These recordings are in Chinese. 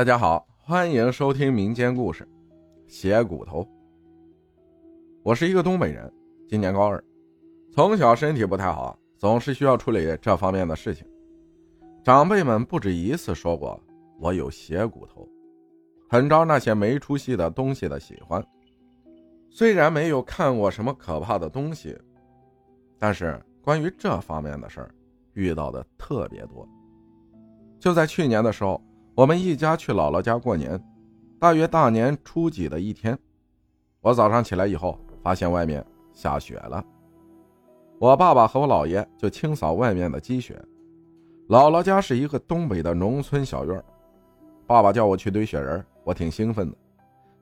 大家好，欢迎收听民间故事《血骨头》。我是一个东北人，今年高二，从小身体不太好，总是需要处理这方面的事情。长辈们不止一次说过我有血骨头，很招那些没出息的东西的喜欢。虽然没有看过什么可怕的东西，但是关于这方面的事儿，遇到的特别多。就在去年的时候。我们一家去姥姥家过年，大约大年初几的一天，我早上起来以后，发现外面下雪了。我爸爸和我姥爷就清扫外面的积雪。姥姥家是一个东北的农村小院爸爸叫我去堆雪人，我挺兴奋的，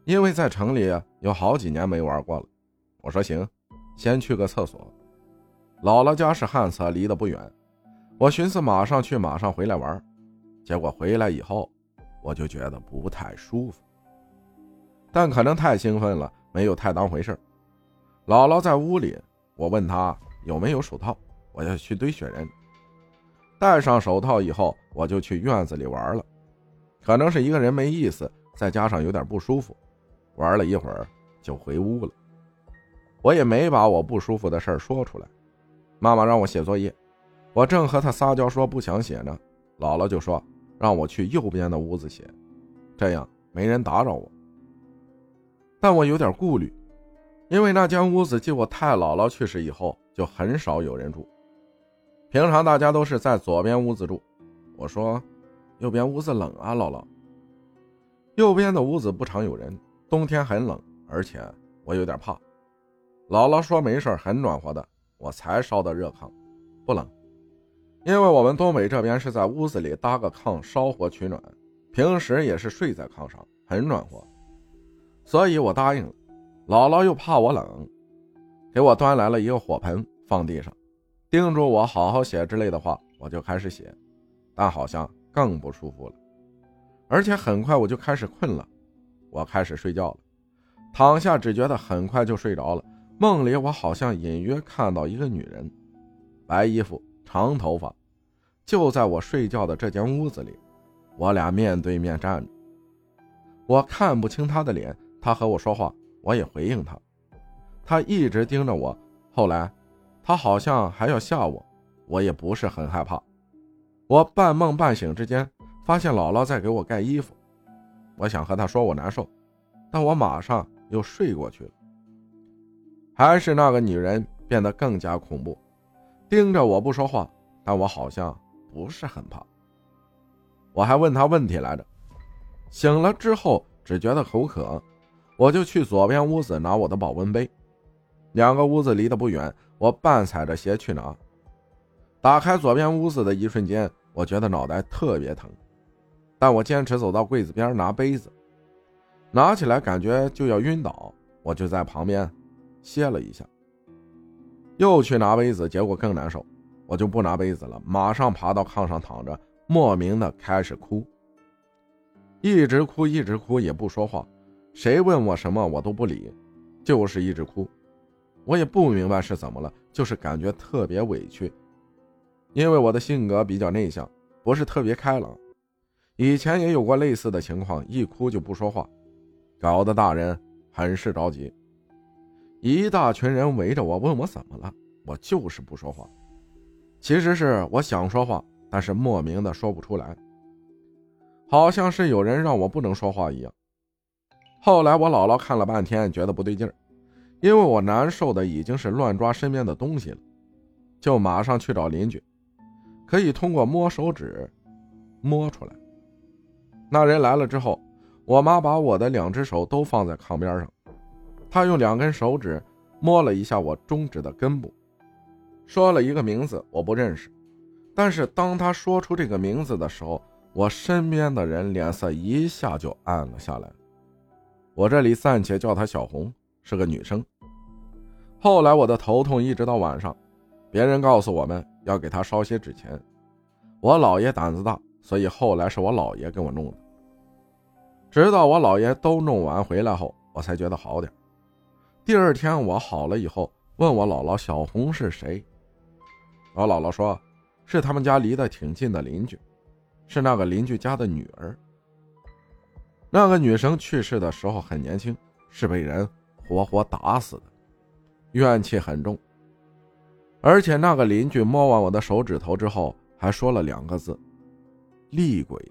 因为在城里有好几年没玩过了。我说行，先去个厕所。姥姥家是旱厕，离得不远，我寻思马上去，马上回来玩。结果回来以后，我就觉得不太舒服，但可能太兴奋了，没有太当回事姥姥在屋里，我问她有没有手套，我要去堆雪人。戴上手套以后，我就去院子里玩了。可能是一个人没意思，再加上有点不舒服，玩了一会儿就回屋了。我也没把我不舒服的事说出来。妈妈让我写作业，我正和她撒娇说不想写呢，姥姥就说。让我去右边的屋子写，这样没人打扰我。但我有点顾虑，因为那间屋子继我太姥姥去世以后就很少有人住，平常大家都是在左边屋子住。我说：“右边屋子冷啊，姥姥。”右边的屋子不常有人，冬天很冷，而且我有点怕。姥姥说：“没事，很暖和的，我才烧的热炕，不冷。”因为我们东北这边是在屋子里搭个炕烧火取暖，平时也是睡在炕上，很暖和，所以我答应了。姥姥又怕我冷，给我端来了一个火盆放地上，叮嘱我好好写之类的话，我就开始写，但好像更不舒服了，而且很快我就开始困了，我开始睡觉了，躺下只觉得很快就睡着了，梦里我好像隐约看到一个女人，白衣服，长头发。就在我睡觉的这间屋子里，我俩面对面站着。我看不清他的脸，他和我说话，我也回应他。他一直盯着我。后来，他好像还要吓我，我也不是很害怕。我半梦半醒之间，发现姥姥在给我盖衣服。我想和她说我难受，但我马上又睡过去了。还是那个女人变得更加恐怖，盯着我不说话，但我好像。不是很怕，我还问他问题来着。醒了之后只觉得口渴，我就去左边屋子拿我的保温杯。两个屋子离得不远，我半踩着鞋去拿。打开左边屋子的一瞬间，我觉得脑袋特别疼，但我坚持走到柜子边拿杯子，拿起来感觉就要晕倒，我就在旁边歇了一下。又去拿杯子，结果更难受。我就不拿杯子了，马上爬到炕上躺着，莫名的开始哭，一直哭一直哭也不说话，谁问我什么我都不理，就是一直哭。我也不明白是怎么了，就是感觉特别委屈，因为我的性格比较内向，不是特别开朗。以前也有过类似的情况，一哭就不说话，搞得大人很是着急。一大群人围着我问我怎么了，我就是不说话。其实是我想说话，但是莫名的说不出来，好像是有人让我不能说话一样。后来我姥姥看了半天，觉得不对劲儿，因为我难受的已经是乱抓身边的东西了，就马上去找邻居，可以通过摸手指摸出来。那人来了之后，我妈把我的两只手都放在炕边上，他用两根手指摸了一下我中指的根部。说了一个名字，我不认识，但是当他说出这个名字的时候，我身边的人脸色一下就暗了下来。我这里暂且叫她小红，是个女生。后来我的头痛一直到晚上，别人告诉我们要给她烧些纸钱，我姥爷胆子大，所以后来是我姥爷给我弄的。直到我姥爷都弄完回来后，我才觉得好点。第二天我好了以后，问我姥姥小红是谁。我姥姥说，是他们家离得挺近的邻居，是那个邻居家的女儿。那个女生去世的时候很年轻，是被人活活打死的，怨气很重。而且那个邻居摸完我的手指头之后，还说了两个字：“厉鬼。”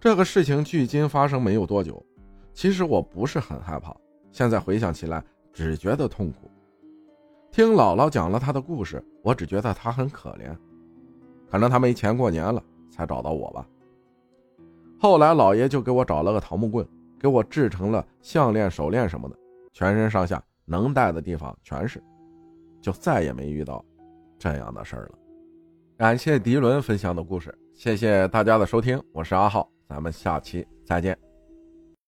这个事情距今发生没有多久，其实我不是很害怕，现在回想起来只觉得痛苦。听姥姥讲了她的故事，我只觉得她很可怜，可能她没钱过年了才找到我吧。后来姥爷就给我找了个桃木棍，给我制成了项链、手链什么的，全身上下能戴的地方全是。就再也没遇到这样的事儿了。感谢迪伦分享的故事，谢谢大家的收听，我是阿浩，咱们下期再见。